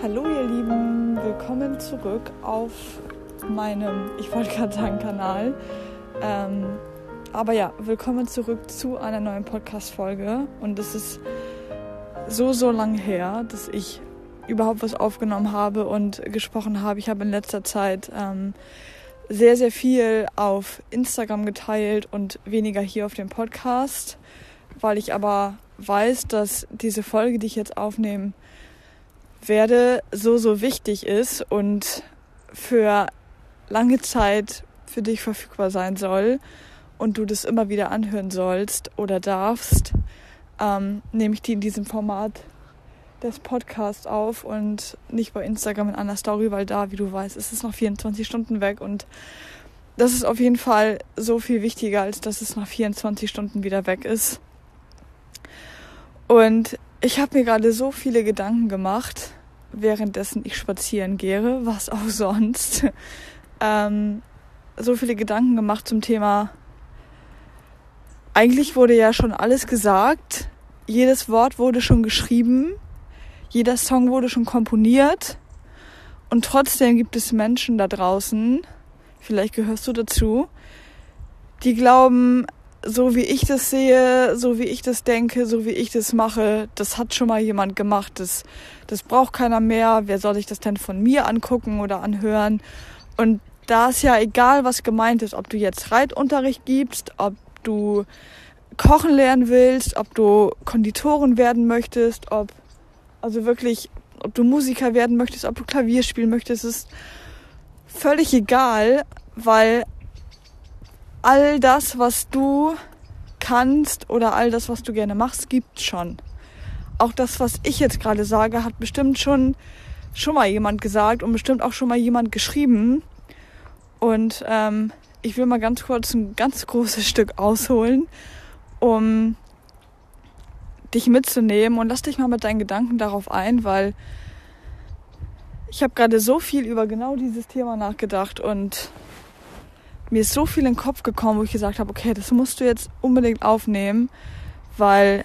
Hallo ihr Lieben, willkommen zurück auf meinem, ich wollte gerade sagen Kanal. Ähm, aber ja, willkommen zurück zu einer neuen Podcast-Folge. Und es ist so, so lange her, dass ich überhaupt was aufgenommen habe und gesprochen habe. Ich habe in letzter Zeit ähm, sehr, sehr viel auf Instagram geteilt und weniger hier auf dem Podcast, weil ich aber weiß, dass diese Folge, die ich jetzt aufnehme, werde, so, so wichtig ist und für lange Zeit für dich verfügbar sein soll und du das immer wieder anhören sollst oder darfst, ähm, nehme ich die in diesem Format des Podcasts auf und nicht bei Instagram in einer Story, weil da, wie du weißt, ist es noch 24 Stunden weg und das ist auf jeden Fall so viel wichtiger, als dass es nach 24 Stunden wieder weg ist. Und ich habe mir gerade so viele Gedanken gemacht, währenddessen ich spazieren gehe, was auch sonst. ähm, so viele Gedanken gemacht zum Thema. Eigentlich wurde ja schon alles gesagt. Jedes Wort wurde schon geschrieben. Jeder Song wurde schon komponiert. Und trotzdem gibt es Menschen da draußen, vielleicht gehörst du dazu, die glauben, so wie ich das sehe, so wie ich das denke, so wie ich das mache, das hat schon mal jemand gemacht. Das, das braucht keiner mehr. Wer soll sich das denn von mir angucken oder anhören? Und da ist ja egal, was gemeint ist, ob du jetzt Reitunterricht gibst, ob du kochen lernen willst, ob du Konditorin werden möchtest, ob also wirklich, ob du Musiker werden möchtest, ob du Klavier spielen möchtest, ist völlig egal, weil all das, was du kannst oder all das, was du gerne machst, gibt schon. Auch das, was ich jetzt gerade sage, hat bestimmt schon schon mal jemand gesagt und bestimmt auch schon mal jemand geschrieben. Und ähm, ich will mal ganz kurz ein ganz großes Stück ausholen, um dich mitzunehmen und lass dich mal mit deinen Gedanken darauf ein, weil ich habe gerade so viel über genau dieses Thema nachgedacht und mir ist so viel in den Kopf gekommen, wo ich gesagt habe, okay, das musst du jetzt unbedingt aufnehmen, weil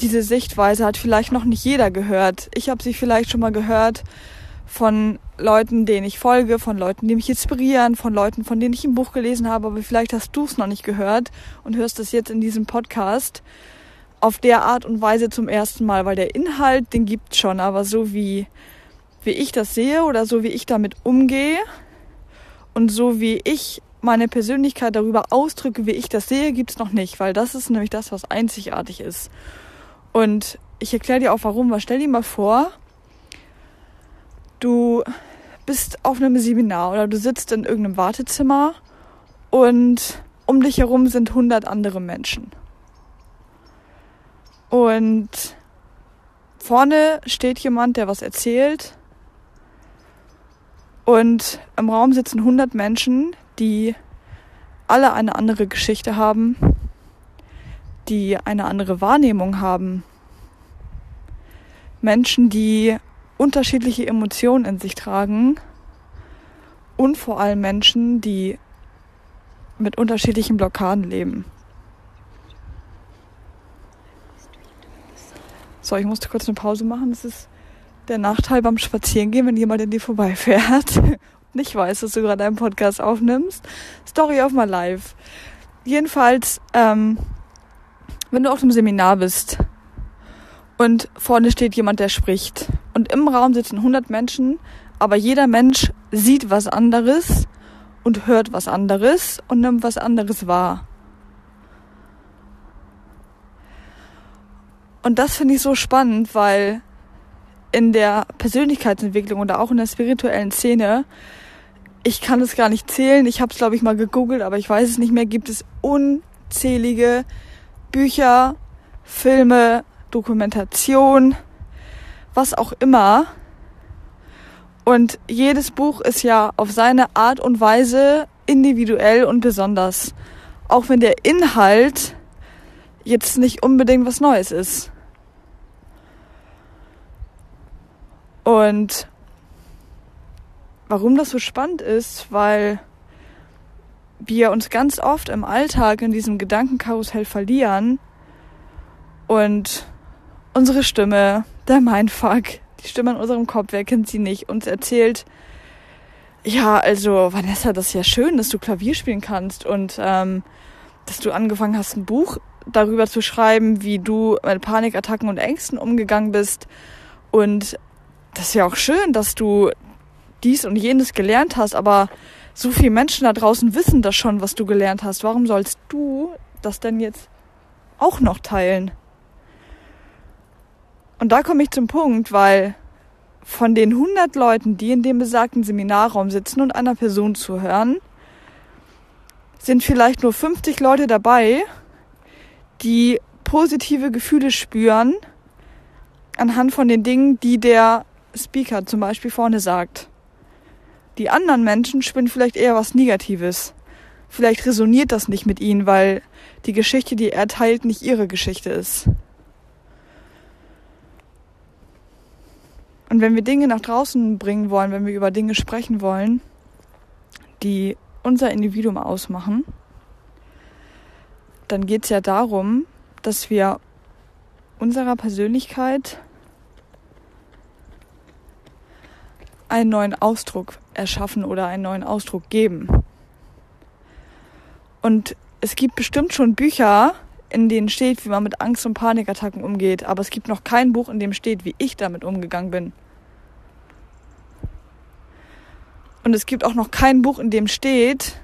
diese Sichtweise hat vielleicht noch nicht jeder gehört. Ich habe sie vielleicht schon mal gehört von Leuten, denen ich folge, von Leuten, die mich inspirieren, von Leuten, von denen ich ein Buch gelesen habe, aber vielleicht hast du es noch nicht gehört und hörst es jetzt in diesem Podcast auf der Art und Weise zum ersten Mal, weil der Inhalt, den gibt's schon, aber so wie, wie ich das sehe oder so wie ich damit umgehe, und so wie ich meine Persönlichkeit darüber ausdrücke, wie ich das sehe, gibt's noch nicht, weil das ist nämlich das, was einzigartig ist. Und ich erkläre dir auch warum, weil stell dir mal vor, du bist auf einem Seminar oder du sitzt in irgendeinem Wartezimmer und um dich herum sind hundert andere Menschen. Und vorne steht jemand, der was erzählt und im Raum sitzen 100 Menschen, die alle eine andere Geschichte haben, die eine andere Wahrnehmung haben. Menschen, die unterschiedliche Emotionen in sich tragen und vor allem Menschen, die mit unterschiedlichen Blockaden leben. So, ich musste kurz eine Pause machen. Das ist der Nachteil beim Spazierengehen, wenn jemand in dir vorbeifährt und nicht weiß, dass du gerade einen Podcast aufnimmst. Story of my life. Jedenfalls, ähm, wenn du auf einem Seminar bist und vorne steht jemand, der spricht und im Raum sitzen 100 Menschen, aber jeder Mensch sieht was anderes und hört was anderes und nimmt was anderes wahr. Und das finde ich so spannend, weil in der Persönlichkeitsentwicklung oder auch in der spirituellen Szene, ich kann es gar nicht zählen, ich habe es glaube ich mal gegoogelt, aber ich weiß es nicht mehr, gibt es unzählige Bücher, Filme, Dokumentation, was auch immer. Und jedes Buch ist ja auf seine Art und Weise individuell und besonders. Auch wenn der Inhalt jetzt nicht unbedingt was Neues ist. Und warum das so spannend ist, weil wir uns ganz oft im Alltag in diesem Gedankenkarussell verlieren und unsere Stimme, der Mindfuck, die Stimme in unserem Kopf, wer kennt sie nicht, uns erzählt, ja, also Vanessa, das ist ja schön, dass du Klavier spielen kannst und ähm, dass du angefangen hast, ein Buch darüber zu schreiben, wie du mit Panikattacken und Ängsten umgegangen bist. Und das ist ja auch schön, dass du dies und jenes gelernt hast, aber so viele Menschen da draußen wissen das schon, was du gelernt hast. Warum sollst du das denn jetzt auch noch teilen? Und da komme ich zum Punkt, weil von den 100 Leuten, die in dem besagten Seminarraum sitzen und einer Person zuhören, sind vielleicht nur 50 Leute dabei, die positive Gefühle spüren anhand von den Dingen, die der Speaker zum Beispiel vorne sagt. Die anderen Menschen spüren vielleicht eher was Negatives. Vielleicht resoniert das nicht mit ihnen, weil die Geschichte, die er teilt, nicht ihre Geschichte ist. Und wenn wir Dinge nach draußen bringen wollen, wenn wir über Dinge sprechen wollen, die unser Individuum ausmachen, dann geht es ja darum, dass wir unserer Persönlichkeit einen neuen Ausdruck erschaffen oder einen neuen Ausdruck geben. Und es gibt bestimmt schon Bücher, in denen steht, wie man mit Angst- und Panikattacken umgeht, aber es gibt noch kein Buch, in dem steht, wie ich damit umgegangen bin. Und es gibt auch noch kein Buch, in dem steht,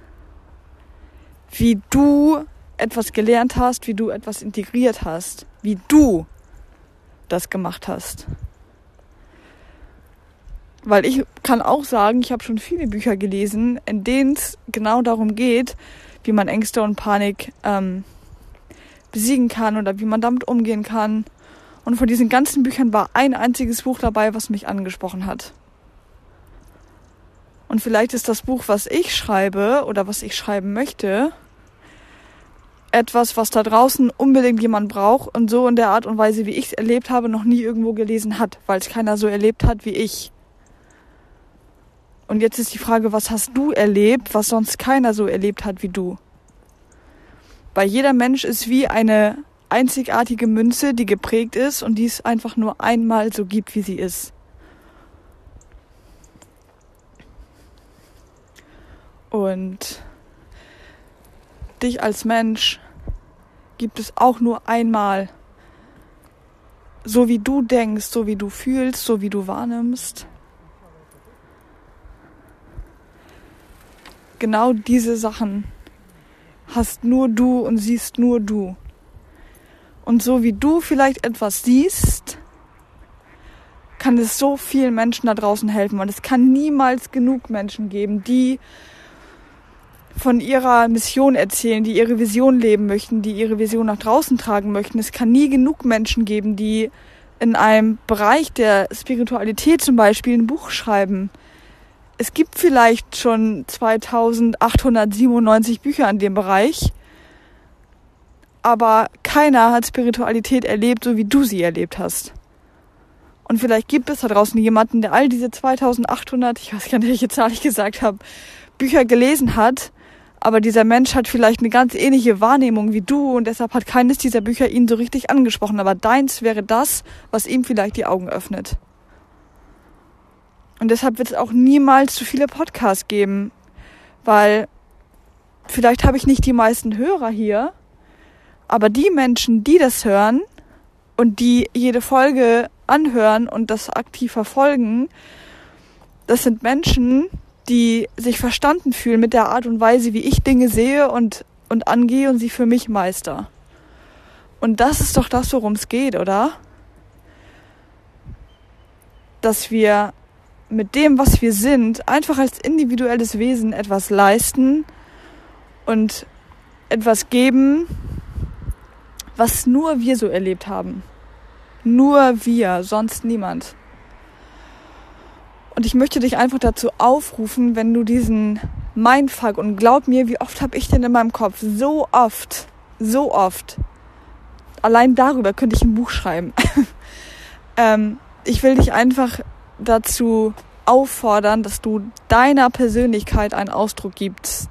wie du etwas gelernt hast, wie du etwas integriert hast, wie du das gemacht hast. Weil ich kann auch sagen, ich habe schon viele Bücher gelesen, in denen es genau darum geht, wie man Ängste und Panik ähm, besiegen kann oder wie man damit umgehen kann. Und von diesen ganzen Büchern war ein einziges Buch dabei, was mich angesprochen hat. Und vielleicht ist das Buch, was ich schreibe oder was ich schreiben möchte, etwas, was da draußen unbedingt jemand braucht und so in der Art und Weise, wie ich es erlebt habe, noch nie irgendwo gelesen hat, weil es keiner so erlebt hat wie ich. Und jetzt ist die Frage, was hast du erlebt, was sonst keiner so erlebt hat wie du? Weil jeder Mensch ist wie eine einzigartige Münze, die geprägt ist und die es einfach nur einmal so gibt, wie sie ist. Und dich als Mensch gibt es auch nur einmal. So wie du denkst, so wie du fühlst, so wie du wahrnimmst. Genau diese Sachen hast nur du und siehst nur du. Und so wie du vielleicht etwas siehst, kann es so vielen Menschen da draußen helfen. Und es kann niemals genug Menschen geben, die von ihrer Mission erzählen, die ihre Vision leben möchten, die ihre Vision nach draußen tragen möchten. Es kann nie genug Menschen geben, die in einem Bereich der Spiritualität zum Beispiel ein Buch schreiben. Es gibt vielleicht schon 2897 Bücher in dem Bereich, aber keiner hat Spiritualität erlebt, so wie du sie erlebt hast. Und vielleicht gibt es da draußen jemanden, der all diese 2800, ich weiß gar nicht, welche Zahl ich gesagt habe, Bücher gelesen hat aber dieser Mensch hat vielleicht eine ganz ähnliche Wahrnehmung wie du und deshalb hat keines dieser Bücher ihn so richtig angesprochen. Aber deins wäre das, was ihm vielleicht die Augen öffnet. Und deshalb wird es auch niemals zu viele Podcasts geben, weil vielleicht habe ich nicht die meisten Hörer hier, aber die Menschen, die das hören und die jede Folge anhören und das aktiv verfolgen, das sind Menschen, die sich verstanden fühlen mit der Art und Weise, wie ich Dinge sehe und, und angehe und sie für mich meister. Und das ist doch das, worum es geht, oder? Dass wir mit dem, was wir sind, einfach als individuelles Wesen etwas leisten und etwas geben, was nur wir so erlebt haben. Nur wir, sonst niemand. Und ich möchte dich einfach dazu aufrufen, wenn du diesen Mindfuck und glaub mir, wie oft habe ich den in meinem Kopf? So oft, so oft. Allein darüber könnte ich ein Buch schreiben. ähm, ich will dich einfach dazu auffordern, dass du deiner Persönlichkeit einen Ausdruck gibst.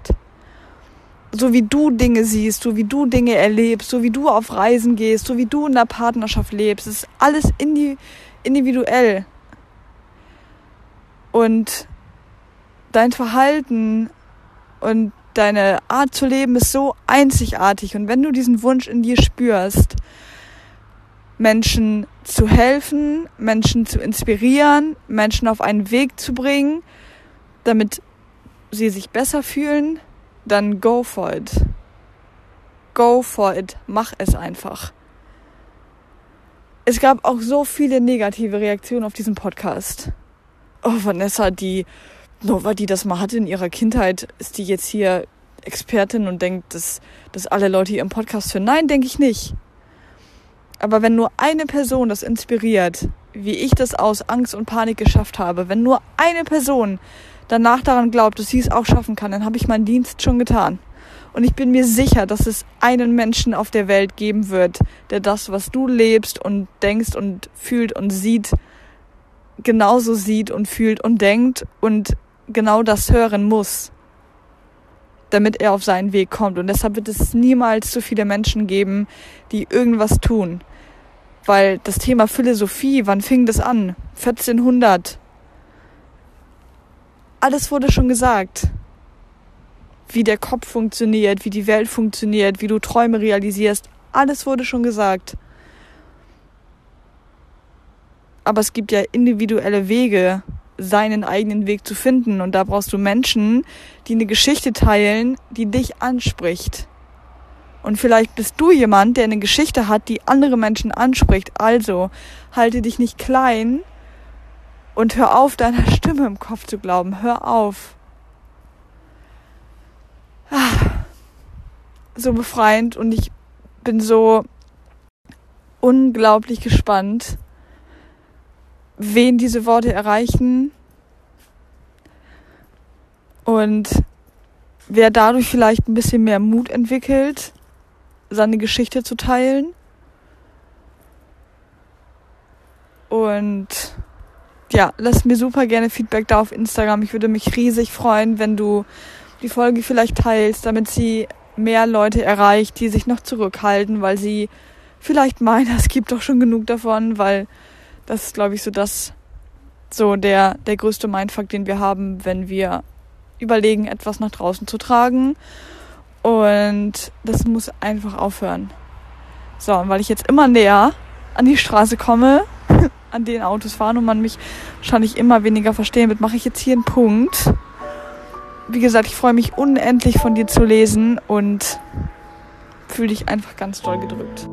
So wie du Dinge siehst, so wie du Dinge erlebst, so wie du auf Reisen gehst, so wie du in der Partnerschaft lebst. Es ist alles individuell. Und dein Verhalten und deine Art zu leben ist so einzigartig. Und wenn du diesen Wunsch in dir spürst, Menschen zu helfen, Menschen zu inspirieren, Menschen auf einen Weg zu bringen, damit sie sich besser fühlen, dann go for it. Go for it. Mach es einfach. Es gab auch so viele negative Reaktionen auf diesen Podcast. Oh, Vanessa, die, weil die das mal hatte in ihrer Kindheit, ist die jetzt hier Expertin und denkt, dass, dass alle Leute ihren Podcast hören. Nein, denke ich nicht. Aber wenn nur eine Person das inspiriert, wie ich das aus Angst und Panik geschafft habe, wenn nur eine Person danach daran glaubt, dass sie es auch schaffen kann, dann habe ich meinen Dienst schon getan. Und ich bin mir sicher, dass es einen Menschen auf der Welt geben wird, der das, was du lebst und denkst und fühlt und sieht, genauso sieht und fühlt und denkt und genau das hören muss, damit er auf seinen Weg kommt. Und deshalb wird es niemals so viele Menschen geben, die irgendwas tun. Weil das Thema Philosophie, wann fing das an? 1400. Alles wurde schon gesagt. Wie der Kopf funktioniert, wie die Welt funktioniert, wie du Träume realisierst. Alles wurde schon gesagt. Aber es gibt ja individuelle Wege, seinen eigenen Weg zu finden. Und da brauchst du Menschen, die eine Geschichte teilen, die dich anspricht. Und vielleicht bist du jemand, der eine Geschichte hat, die andere Menschen anspricht. Also halte dich nicht klein und hör auf, deiner Stimme im Kopf zu glauben. Hör auf. So befreiend und ich bin so unglaublich gespannt, wen diese Worte erreichen und wer dadurch vielleicht ein bisschen mehr Mut entwickelt seine Geschichte zu teilen. Und ja, lass mir super gerne Feedback da auf Instagram. Ich würde mich riesig freuen, wenn du die Folge vielleicht teilst, damit sie mehr Leute erreicht, die sich noch zurückhalten, weil sie vielleicht meinen, es gibt doch schon genug davon, weil das ist, glaube ich, so das, so der, der größte Mindfuck, den wir haben, wenn wir überlegen, etwas nach draußen zu tragen und das muss einfach aufhören. So, und weil ich jetzt immer näher an die Straße komme, an den Autos fahren und man mich wahrscheinlich immer weniger verstehen wird, mache ich jetzt hier einen Punkt. Wie gesagt, ich freue mich unendlich von dir zu lesen und fühle dich einfach ganz doll gedrückt.